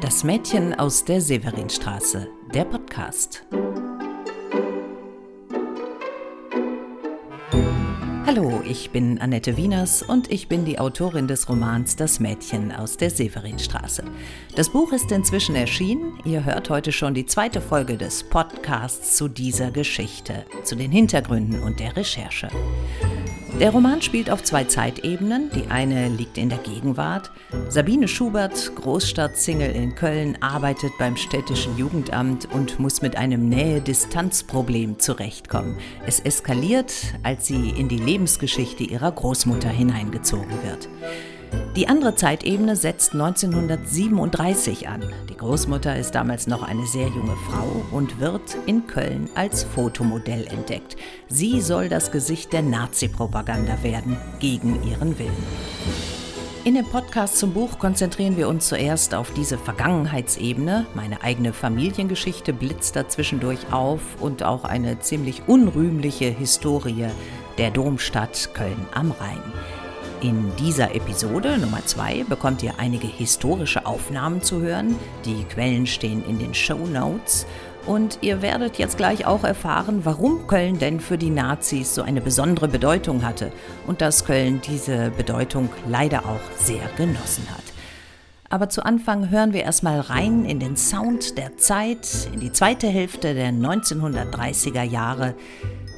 Das Mädchen aus der Severinstraße, der Podcast. Hallo, ich bin Annette Wieners und ich bin die Autorin des Romans Das Mädchen aus der Severinstraße. Das Buch ist inzwischen erschienen. Ihr hört heute schon die zweite Folge des Podcasts zu dieser Geschichte, zu den Hintergründen und der Recherche. Der Roman spielt auf zwei Zeitebenen. Die eine liegt in der Gegenwart. Sabine Schubert, Großstadtsingle in Köln, arbeitet beim städtischen Jugendamt und muss mit einem Nähe-Distanz-Problem zurechtkommen. Es eskaliert, als sie in die Lebensgeschichte ihrer Großmutter hineingezogen wird. Die andere Zeitebene setzt 1937 an. Die Großmutter ist damals noch eine sehr junge Frau und wird in Köln als Fotomodell entdeckt. Sie soll das Gesicht der Nazi-Propaganda werden, gegen ihren Willen. In dem Podcast zum Buch konzentrieren wir uns zuerst auf diese Vergangenheitsebene. Meine eigene Familiengeschichte blitzt dazwischendurch auf und auch eine ziemlich unrühmliche Historie der Domstadt Köln am Rhein. In dieser Episode Nummer 2 bekommt ihr einige historische Aufnahmen zu hören. Die Quellen stehen in den Show Notes. Und ihr werdet jetzt gleich auch erfahren, warum Köln denn für die Nazis so eine besondere Bedeutung hatte und dass Köln diese Bedeutung leider auch sehr genossen hat. Aber zu Anfang hören wir erstmal rein in den Sound der Zeit, in die zweite Hälfte der 1930er Jahre.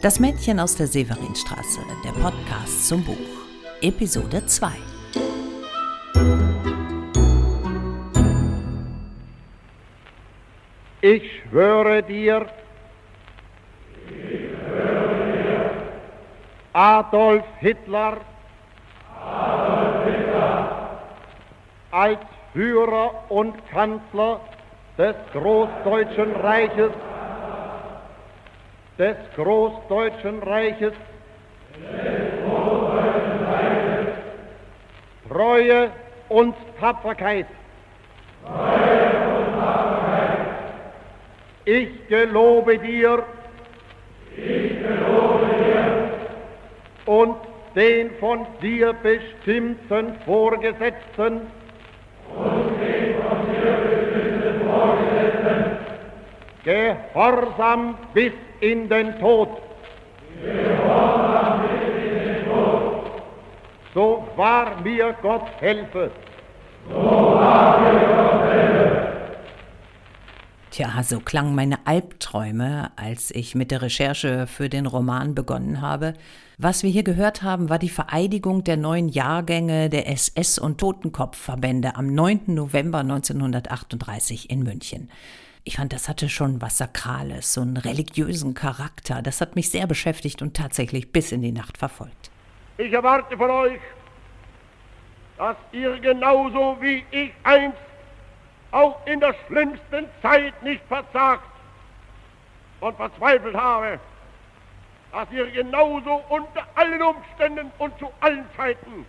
Das Mädchen aus der Severinstraße, der Podcast zum Buch. Episode 2. Ich schwöre dir, Adolf Hitler, Adolf Hitler als Führer und Kanzler des Großdeutschen Reiches, des Großdeutschen Reiches, Treue und Tapferkeit. Treue und Tapferkeit. Ich gelobe dir. Ich gelobe dir. Und den von dir bestimmten Vorgesetzten. Und den von dir bestimmten Vorgesetzten. Gehorsam bis in den Tod. Gehorsam so wahr mir Gott helfe. So wahr mir Gott helfe. Tja, so klangen meine Albträume, als ich mit der Recherche für den Roman begonnen habe. Was wir hier gehört haben, war die Vereidigung der neuen Jahrgänge der SS- und Totenkopfverbände am 9. November 1938 in München. Ich fand, das hatte schon was Sakrales, so einen religiösen Charakter. Das hat mich sehr beschäftigt und tatsächlich bis in die Nacht verfolgt. Ich erwarte von euch, dass ihr genauso wie ich einst auch in der schlimmsten Zeit nicht verzagt und verzweifelt habe, dass ihr genauso unter allen Umständen und zu allen Zeiten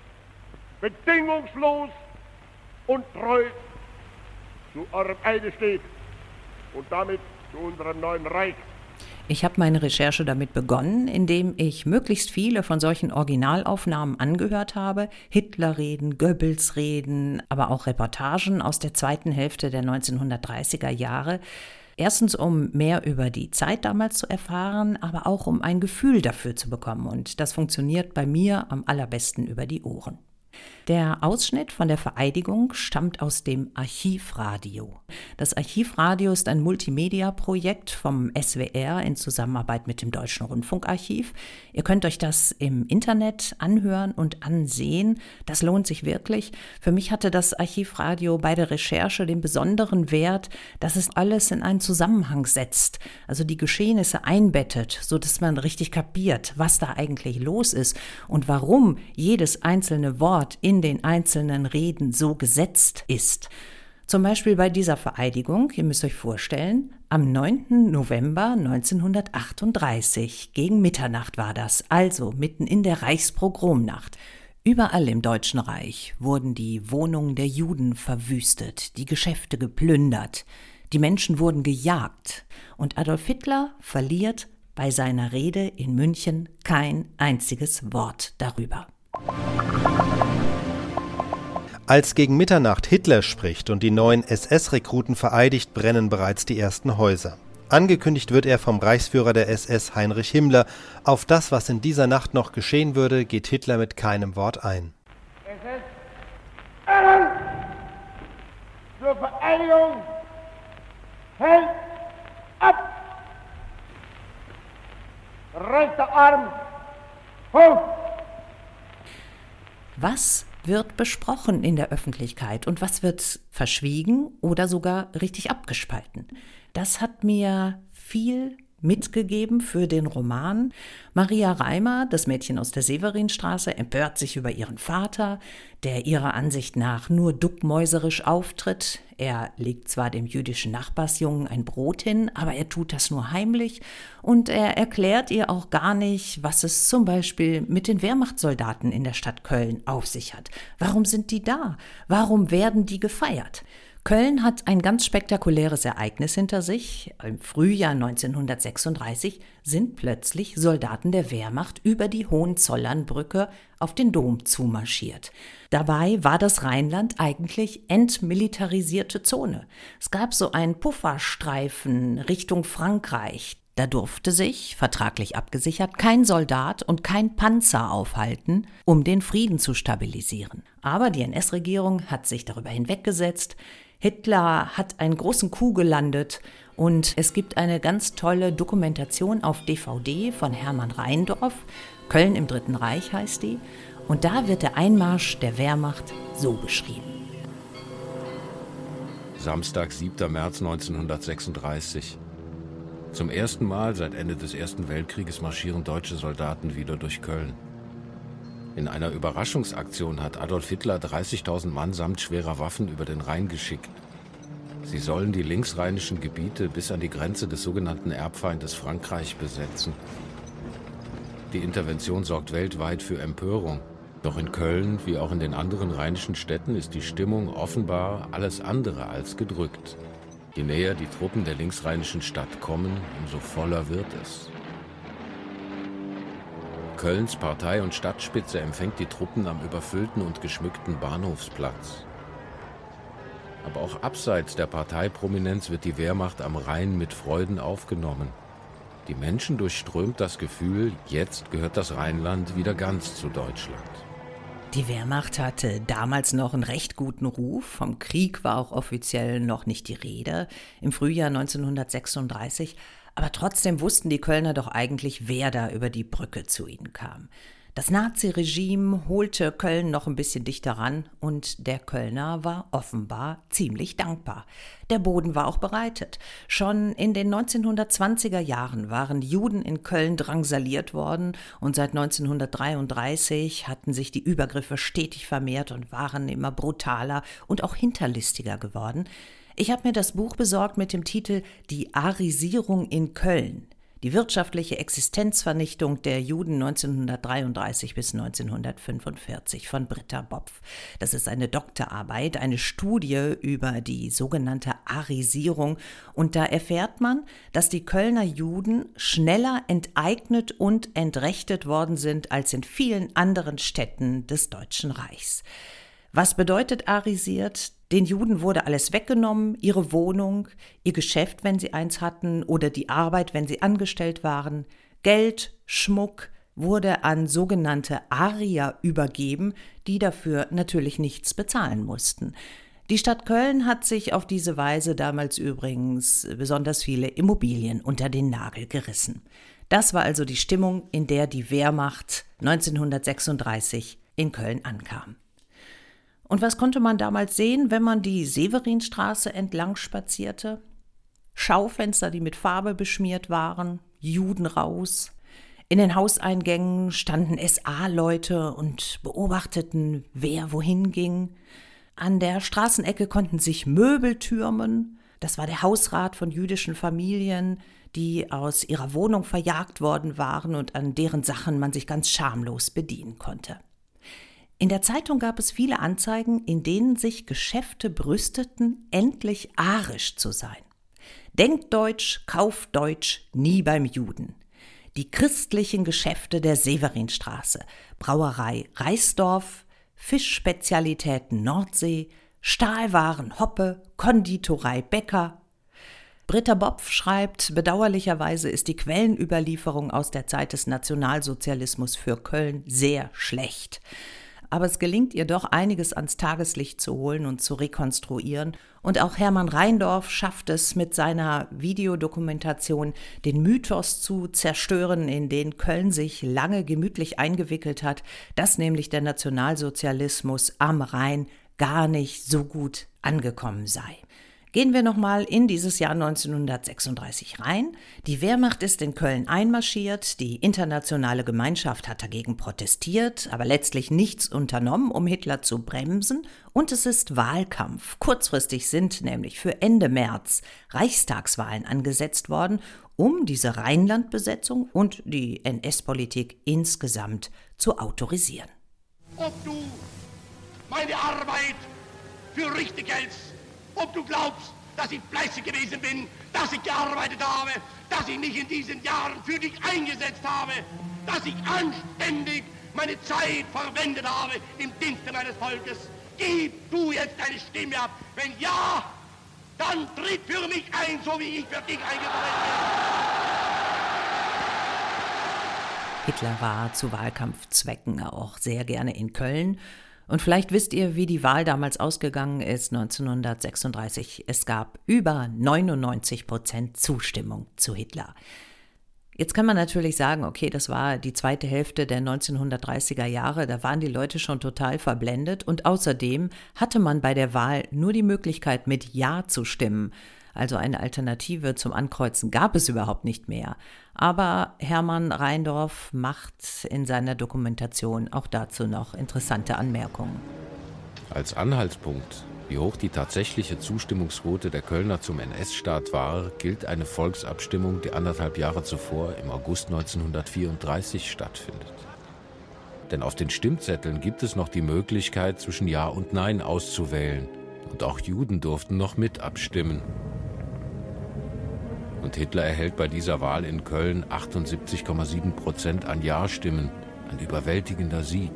bedingungslos und treu zu eurem Eide steht und damit zu unserem neuen Reich. Ich habe meine Recherche damit begonnen, indem ich möglichst viele von solchen Originalaufnahmen angehört habe. Hitlerreden, Goebbels-Reden, aber auch Reportagen aus der zweiten Hälfte der 1930er Jahre. Erstens, um mehr über die Zeit damals zu erfahren, aber auch um ein Gefühl dafür zu bekommen. Und das funktioniert bei mir am allerbesten über die Ohren. Der Ausschnitt von der Vereidigung stammt aus dem Archivradio. Das Archivradio ist ein Multimedia-Projekt vom SWR in Zusammenarbeit mit dem Deutschen Rundfunkarchiv. Ihr könnt euch das im Internet anhören und ansehen. Das lohnt sich wirklich. Für mich hatte das Archivradio bei der Recherche den besonderen Wert, dass es alles in einen Zusammenhang setzt, also die Geschehnisse einbettet, so dass man richtig kapiert, was da eigentlich los ist und warum jedes einzelne Wort in in den einzelnen Reden so gesetzt ist. Zum Beispiel bei dieser Vereidigung, ihr müsst euch vorstellen, am 9. November 1938, gegen Mitternacht war das, also mitten in der Reichspogromnacht. Überall im Deutschen Reich wurden die Wohnungen der Juden verwüstet, die Geschäfte geplündert, die Menschen wurden gejagt und Adolf Hitler verliert bei seiner Rede in München kein einziges Wort darüber. Als gegen Mitternacht Hitler spricht und die neuen SS-Rekruten vereidigt, brennen bereits die ersten Häuser. Angekündigt wird er vom Reichsführer der SS Heinrich Himmler. Auf das, was in dieser Nacht noch geschehen würde, geht Hitler mit keinem Wort ein. SS Herren zur Vereinigung hält ab! Rechter Arm hoch! Was wird besprochen in der Öffentlichkeit und was wird verschwiegen oder sogar richtig abgespalten? Das hat mir viel mitgegeben für den Roman. Maria Reimer, das Mädchen aus der Severinstraße, empört sich über ihren Vater, der ihrer Ansicht nach nur duckmäuserisch auftritt. Er legt zwar dem jüdischen Nachbarsjungen ein Brot hin, aber er tut das nur heimlich und er erklärt ihr auch gar nicht, was es zum Beispiel mit den Wehrmachtssoldaten in der Stadt Köln auf sich hat. Warum sind die da? Warum werden die gefeiert? Köln hat ein ganz spektakuläres Ereignis hinter sich. Im Frühjahr 1936 sind plötzlich Soldaten der Wehrmacht über die Hohenzollernbrücke auf den Dom zumarschiert. Dabei war das Rheinland eigentlich entmilitarisierte Zone. Es gab so einen Pufferstreifen Richtung Frankreich. Da durfte sich, vertraglich abgesichert, kein Soldat und kein Panzer aufhalten, um den Frieden zu stabilisieren. Aber die NS-Regierung hat sich darüber hinweggesetzt. Hitler hat einen großen Coup gelandet und es gibt eine ganz tolle Dokumentation auf DVD von Hermann Rheindorf. Köln im Dritten Reich heißt die. Und da wird der Einmarsch der Wehrmacht so beschrieben. Samstag, 7. März 1936. Zum ersten Mal seit Ende des Ersten Weltkrieges marschieren deutsche Soldaten wieder durch Köln. In einer Überraschungsaktion hat Adolf Hitler 30.000 Mann samt schwerer Waffen über den Rhein geschickt. Sie sollen die linksrheinischen Gebiete bis an die Grenze des sogenannten Erbfeindes Frankreich besetzen. Die Intervention sorgt weltweit für Empörung. Doch in Köln wie auch in den anderen rheinischen Städten ist die Stimmung offenbar alles andere als gedrückt. Je näher die Truppen der linksrheinischen Stadt kommen, umso voller wird es. Kölns Partei- und Stadtspitze empfängt die Truppen am überfüllten und geschmückten Bahnhofsplatz. Aber auch abseits der Parteiprominenz wird die Wehrmacht am Rhein mit Freuden aufgenommen. Die Menschen durchströmt das Gefühl, jetzt gehört das Rheinland wieder ganz zu Deutschland. Die Wehrmacht hatte damals noch einen recht guten Ruf. Vom Krieg war auch offiziell noch nicht die Rede. Im Frühjahr 1936 aber trotzdem wussten die Kölner doch eigentlich, wer da über die Brücke zu ihnen kam. Das Naziregime holte Köln noch ein bisschen dichter ran und der Kölner war offenbar ziemlich dankbar. Der Boden war auch bereitet. Schon in den 1920er Jahren waren Juden in Köln drangsaliert worden und seit 1933 hatten sich die Übergriffe stetig vermehrt und waren immer brutaler und auch hinterlistiger geworden. Ich habe mir das Buch besorgt mit dem Titel Die Arisierung in Köln. Die wirtschaftliche Existenzvernichtung der Juden 1933 bis 1945 von Britta Bopf. Das ist eine Doktorarbeit, eine Studie über die sogenannte Arisierung. Und da erfährt man, dass die Kölner Juden schneller enteignet und entrechtet worden sind als in vielen anderen Städten des Deutschen Reichs. Was bedeutet arisiert? Den Juden wurde alles weggenommen, ihre Wohnung, ihr Geschäft, wenn sie eins hatten, oder die Arbeit, wenn sie angestellt waren. Geld, Schmuck wurde an sogenannte Arier übergeben, die dafür natürlich nichts bezahlen mussten. Die Stadt Köln hat sich auf diese Weise damals übrigens besonders viele Immobilien unter den Nagel gerissen. Das war also die Stimmung, in der die Wehrmacht 1936 in Köln ankam. Und was konnte man damals sehen, wenn man die Severinstraße entlang spazierte? Schaufenster, die mit Farbe beschmiert waren, Juden raus. In den Hauseingängen standen SA-Leute und beobachteten, wer wohin ging. An der Straßenecke konnten sich Möbel türmen. Das war der Hausrat von jüdischen Familien, die aus ihrer Wohnung verjagt worden waren und an deren Sachen man sich ganz schamlos bedienen konnte. In der Zeitung gab es viele Anzeigen, in denen sich Geschäfte brüsteten, endlich arisch zu sein. Denkt Deutsch, kauft Deutsch, nie beim Juden. Die christlichen Geschäfte der Severinstraße, Brauerei Reisdorf, Fischspezialitäten Nordsee, Stahlwaren Hoppe, Konditorei Bäcker, Britta Bopf schreibt, bedauerlicherweise ist die Quellenüberlieferung aus der Zeit des Nationalsozialismus für Köln sehr schlecht. Aber es gelingt ihr doch einiges ans Tageslicht zu holen und zu rekonstruieren. Und auch Hermann Rheindorf schafft es mit seiner Videodokumentation, den Mythos zu zerstören, in den Köln sich lange gemütlich eingewickelt hat, dass nämlich der Nationalsozialismus am Rhein gar nicht so gut angekommen sei. Gehen wir nochmal in dieses Jahr 1936 rein. Die Wehrmacht ist in Köln einmarschiert, die internationale Gemeinschaft hat dagegen protestiert, aber letztlich nichts unternommen, um Hitler zu bremsen, und es ist Wahlkampf. Kurzfristig sind nämlich für Ende März Reichstagswahlen angesetzt worden, um diese Rheinlandbesetzung und die NS-Politik insgesamt zu autorisieren. Ob du meine Arbeit für richtig hältst, ob du glaubst, dass ich fleißig gewesen bin, dass ich gearbeitet habe, dass ich mich in diesen Jahren für dich eingesetzt habe, dass ich anständig meine Zeit verwendet habe im Dienste meines Volkes. Gib du jetzt deine Stimme ab. Wenn ja, dann tritt für mich ein, so wie ich für dich eingetreten bin. Hitler war zu Wahlkampfzwecken auch sehr gerne in Köln und vielleicht wisst ihr, wie die Wahl damals ausgegangen ist, 1936. Es gab über 99 Prozent Zustimmung zu Hitler. Jetzt kann man natürlich sagen, okay, das war die zweite Hälfte der 1930er Jahre, da waren die Leute schon total verblendet und außerdem hatte man bei der Wahl nur die Möglichkeit, mit Ja zu stimmen. Also eine Alternative zum Ankreuzen gab es überhaupt nicht mehr. Aber Hermann Rheindorf macht in seiner Dokumentation auch dazu noch interessante Anmerkungen. Als Anhaltspunkt, wie hoch die tatsächliche Zustimmungsquote der Kölner zum NS-Staat war, gilt eine Volksabstimmung, die anderthalb Jahre zuvor im August 1934 stattfindet. Denn auf den Stimmzetteln gibt es noch die Möglichkeit, zwischen Ja und Nein auszuwählen. Und auch Juden durften noch mit abstimmen und Hitler erhält bei dieser Wahl in Köln 78,7 Prozent an Ja-Stimmen, ein überwältigender Sieg.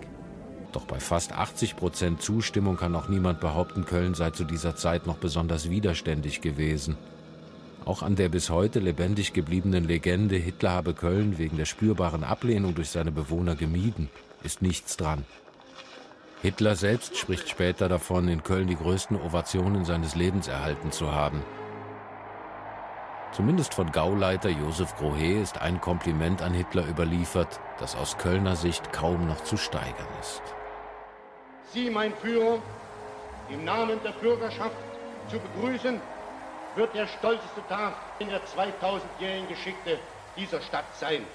Doch bei fast 80 Prozent Zustimmung kann auch niemand behaupten, Köln sei zu dieser Zeit noch besonders widerständig gewesen. Auch an der bis heute lebendig gebliebenen Legende, Hitler habe Köln wegen der spürbaren Ablehnung durch seine Bewohner gemieden, ist nichts dran. Hitler selbst spricht später davon, in Köln die größten Ovationen seines Lebens erhalten zu haben. Zumindest von Gauleiter Josef Grohe ist ein Kompliment an Hitler überliefert, das aus Kölner Sicht kaum noch zu steigern ist. Sie, mein Führer, im Namen der Bürgerschaft zu begrüßen, wird der stolzeste Tag in der 2000-jährigen Geschichte dieser Stadt sein.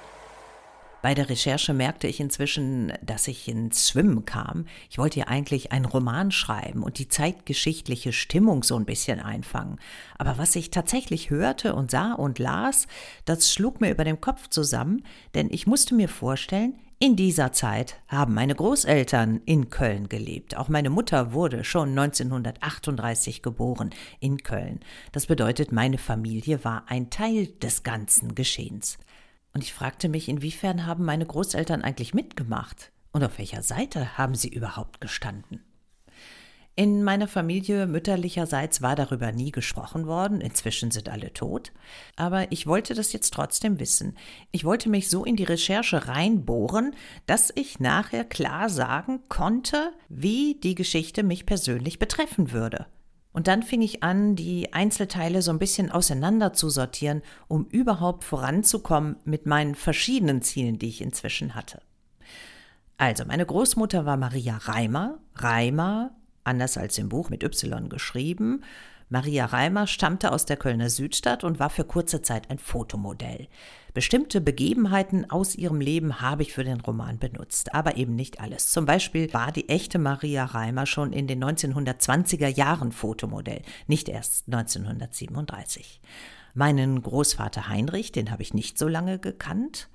Bei der Recherche merkte ich inzwischen, dass ich ins Schwimmen kam. Ich wollte ja eigentlich einen Roman schreiben und die zeitgeschichtliche Stimmung so ein bisschen einfangen. Aber was ich tatsächlich hörte und sah und las, das schlug mir über dem Kopf zusammen, denn ich musste mir vorstellen, in dieser Zeit haben meine Großeltern in Köln gelebt. Auch meine Mutter wurde schon 1938 geboren in Köln. Das bedeutet, meine Familie war ein Teil des ganzen Geschehens. Und ich fragte mich, inwiefern haben meine Großeltern eigentlich mitgemacht und auf welcher Seite haben sie überhaupt gestanden? In meiner Familie mütterlicherseits war darüber nie gesprochen worden, inzwischen sind alle tot, aber ich wollte das jetzt trotzdem wissen. Ich wollte mich so in die Recherche reinbohren, dass ich nachher klar sagen konnte, wie die Geschichte mich persönlich betreffen würde. Und dann fing ich an, die Einzelteile so ein bisschen auseinander zu sortieren, um überhaupt voranzukommen mit meinen verschiedenen Zielen, die ich inzwischen hatte. Also, meine Großmutter war Maria Reimer. Reimer, anders als im Buch mit Y geschrieben, Maria Reimer stammte aus der Kölner Südstadt und war für kurze Zeit ein Fotomodell. Bestimmte Begebenheiten aus ihrem Leben habe ich für den Roman benutzt, aber eben nicht alles. Zum Beispiel war die echte Maria Reimer schon in den 1920er Jahren Fotomodell, nicht erst 1937. Meinen Großvater Heinrich, den habe ich nicht so lange gekannt,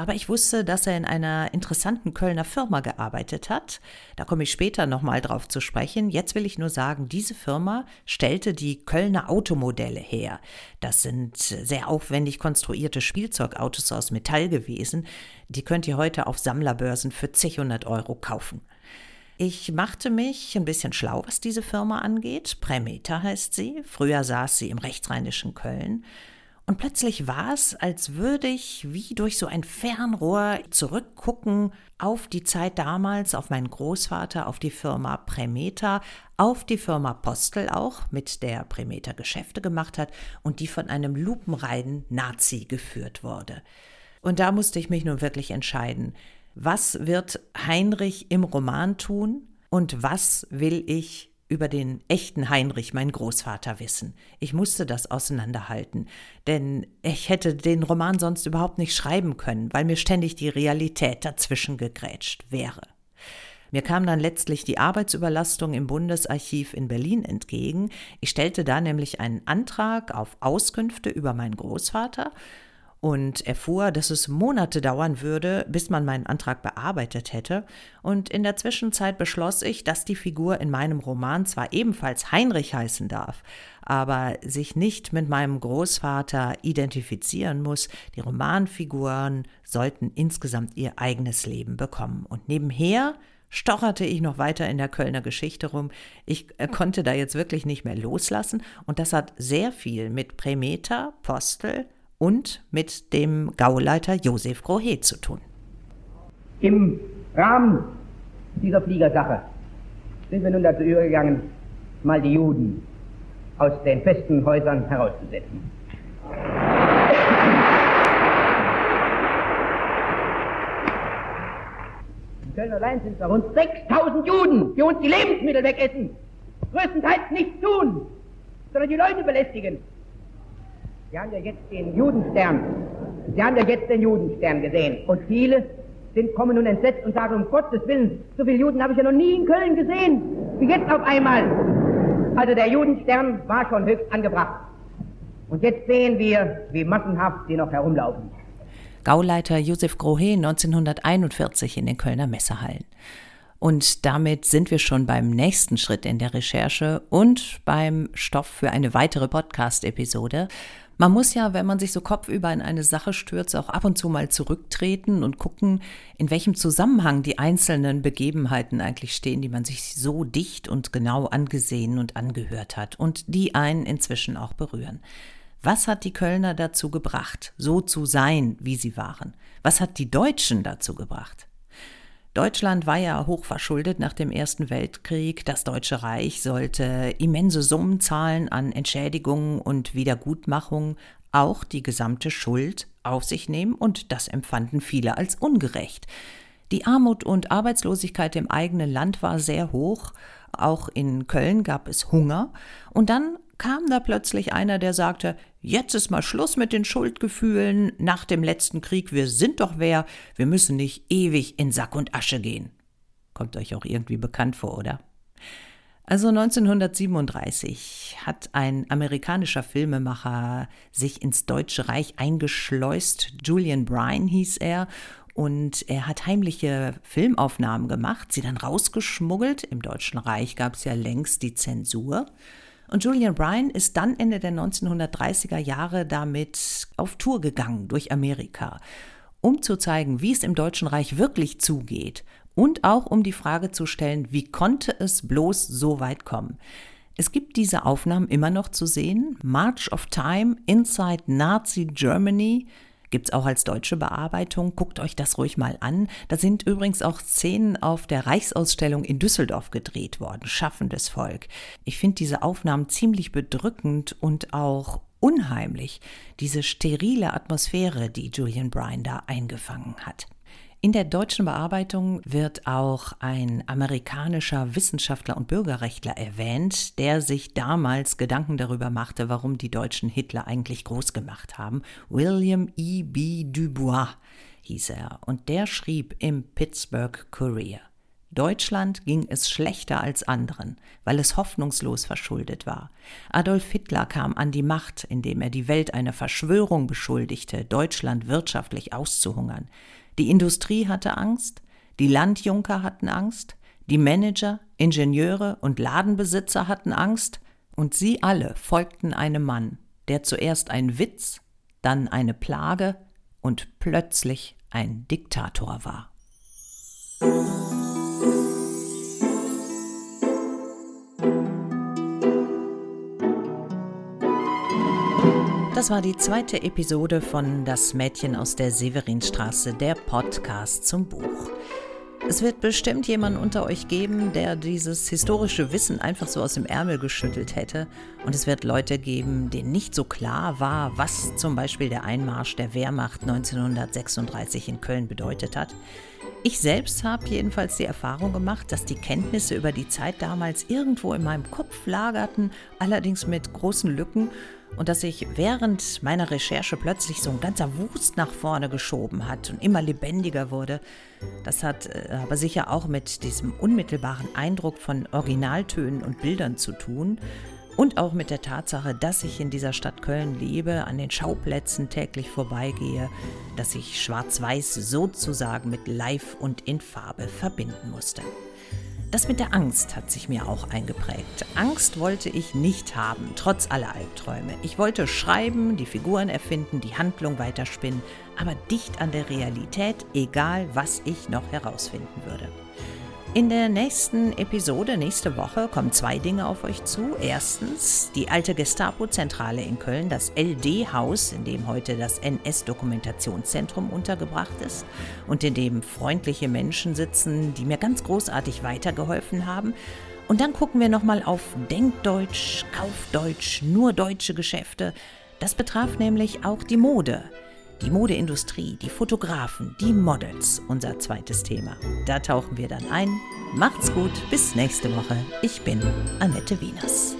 aber ich wusste, dass er in einer interessanten Kölner Firma gearbeitet hat. Da komme ich später nochmal drauf zu sprechen. Jetzt will ich nur sagen, diese Firma stellte die Kölner Automodelle her. Das sind sehr aufwendig konstruierte Spielzeugautos aus Metall gewesen. Die könnt ihr heute auf Sammlerbörsen für zig hundert Euro kaufen. Ich machte mich ein bisschen schlau, was diese Firma angeht. Prämeter heißt sie. Früher saß sie im rechtsrheinischen Köln. Und plötzlich war es, als würde ich wie durch so ein Fernrohr zurückgucken auf die Zeit damals, auf meinen Großvater, auf die Firma Premeta, auf die Firma Postel auch, mit der Premeta Geschäfte gemacht hat und die von einem lupenreinen Nazi geführt wurde. Und da musste ich mich nun wirklich entscheiden, was wird Heinrich im Roman tun und was will ich über den echten Heinrich, mein Großvater, wissen. Ich musste das auseinanderhalten, denn ich hätte den Roman sonst überhaupt nicht schreiben können, weil mir ständig die Realität dazwischen gegrätscht wäre. Mir kam dann letztlich die Arbeitsüberlastung im Bundesarchiv in Berlin entgegen. Ich stellte da nämlich einen Antrag auf Auskünfte über meinen Großvater und erfuhr, dass es Monate dauern würde, bis man meinen Antrag bearbeitet hätte, und in der Zwischenzeit beschloss ich, dass die Figur in meinem Roman zwar ebenfalls Heinrich heißen darf, aber sich nicht mit meinem Großvater identifizieren muss, die Romanfiguren sollten insgesamt ihr eigenes Leben bekommen. Und nebenher stocherte ich noch weiter in der Kölner Geschichte rum. Ich äh, konnte da jetzt wirklich nicht mehr loslassen und das hat sehr viel mit Prämeta, Postel, und mit dem Gauleiter Josef Grohe zu tun. Im Rahmen dieser Fliegersache sind wir nun dazu übergegangen, mal die Juden aus den festen Häusern herauszusetzen. In Köln allein sind es rund 6000 Juden, die uns die Lebensmittel wegessen. Größtenteils nichts tun, sondern die Leute belästigen. Sie haben ja jetzt den Judenstern. Sie haben ja jetzt den Judenstern gesehen. Und viele sind, kommen nun entsetzt und sagen, um Gottes Willen, so viele Juden habe ich ja noch nie in Köln gesehen. Wie jetzt auf einmal. Also der Judenstern war schon höchst angebracht. Und jetzt sehen wir, wie massenhaft sie noch herumlaufen. Gauleiter Josef Grohe 1941 in den Kölner Messehallen. Und damit sind wir schon beim nächsten Schritt in der Recherche und beim Stoff für eine weitere Podcast-Episode. Man muss ja, wenn man sich so kopfüber in eine Sache stürzt, auch ab und zu mal zurücktreten und gucken, in welchem Zusammenhang die einzelnen Begebenheiten eigentlich stehen, die man sich so dicht und genau angesehen und angehört hat und die einen inzwischen auch berühren. Was hat die Kölner dazu gebracht, so zu sein, wie sie waren? Was hat die Deutschen dazu gebracht? Deutschland war ja hochverschuldet nach dem Ersten Weltkrieg. Das Deutsche Reich sollte immense Summen zahlen an Entschädigungen und Wiedergutmachung, auch die gesamte Schuld auf sich nehmen, und das empfanden viele als ungerecht. Die Armut und Arbeitslosigkeit im eigenen Land war sehr hoch, auch in Köln gab es Hunger, und dann kam da plötzlich einer, der sagte, jetzt ist mal Schluss mit den Schuldgefühlen nach dem letzten Krieg, wir sind doch wer, wir müssen nicht ewig in Sack und Asche gehen. Kommt euch auch irgendwie bekannt vor, oder? Also 1937 hat ein amerikanischer Filmemacher sich ins Deutsche Reich eingeschleust. Julian Bryan hieß er. Und er hat heimliche Filmaufnahmen gemacht, sie dann rausgeschmuggelt. Im Deutschen Reich gab es ja längst die Zensur. Und Julian Bryan ist dann Ende der 1930er Jahre damit auf Tour gegangen durch Amerika, um zu zeigen, wie es im Deutschen Reich wirklich zugeht und auch um die Frage zu stellen, wie konnte es bloß so weit kommen. Es gibt diese Aufnahmen immer noch zu sehen. March of Time, Inside Nazi Germany, Gibt es auch als deutsche Bearbeitung. Guckt euch das ruhig mal an. Da sind übrigens auch Szenen auf der Reichsausstellung in Düsseldorf gedreht worden. Schaffendes Volk. Ich finde diese Aufnahmen ziemlich bedrückend und auch unheimlich. Diese sterile Atmosphäre, die Julian Bryan da eingefangen hat. In der deutschen Bearbeitung wird auch ein amerikanischer Wissenschaftler und Bürgerrechtler erwähnt, der sich damals Gedanken darüber machte, warum die Deutschen Hitler eigentlich groß gemacht haben. William E. B. Dubois hieß er und der schrieb im Pittsburgh Courier. Deutschland ging es schlechter als anderen, weil es hoffnungslos verschuldet war. Adolf Hitler kam an die Macht, indem er die Welt einer Verschwörung beschuldigte, Deutschland wirtschaftlich auszuhungern. Die Industrie hatte Angst, die Landjunker hatten Angst, die Manager, Ingenieure und Ladenbesitzer hatten Angst, und sie alle folgten einem Mann, der zuerst ein Witz, dann eine Plage und plötzlich ein Diktator war. Das war die zweite Episode von Das Mädchen aus der Severinstraße, der Podcast zum Buch. Es wird bestimmt jemanden unter euch geben, der dieses historische Wissen einfach so aus dem Ärmel geschüttelt hätte. Und es wird Leute geben, denen nicht so klar war, was zum Beispiel der Einmarsch der Wehrmacht 1936 in Köln bedeutet hat. Ich selbst habe jedenfalls die Erfahrung gemacht, dass die Kenntnisse über die Zeit damals irgendwo in meinem Kopf lagerten, allerdings mit großen Lücken und dass sich während meiner Recherche plötzlich so ein ganzer Wust nach vorne geschoben hat und immer lebendiger wurde. Das hat äh, aber sicher auch mit diesem unmittelbaren Eindruck von Originaltönen und Bildern zu tun und auch mit der Tatsache, dass ich in dieser Stadt Köln lebe, an den Schauplätzen täglich vorbeigehe, dass ich Schwarz-Weiß sozusagen mit Live und in Farbe verbinden musste. Das mit der Angst hat sich mir auch eingeprägt. Angst wollte ich nicht haben, trotz aller Albträume. Ich wollte schreiben, die Figuren erfinden, die Handlung weiterspinnen, aber dicht an der Realität, egal was ich noch herausfinden würde. In der nächsten Episode, nächste Woche, kommen zwei Dinge auf euch zu. Erstens die alte Gestapo-Zentrale in Köln, das LD-Haus, in dem heute das NS-Dokumentationszentrum untergebracht ist und in dem freundliche Menschen sitzen, die mir ganz großartig weitergeholfen haben. Und dann gucken wir nochmal auf Denkdeutsch, Kaufdeutsch, nur deutsche Geschäfte. Das betraf nämlich auch die Mode die Modeindustrie, die Fotografen, die Models, unser zweites Thema. Da tauchen wir dann ein. Macht's gut, bis nächste Woche. Ich bin Annette Wieners.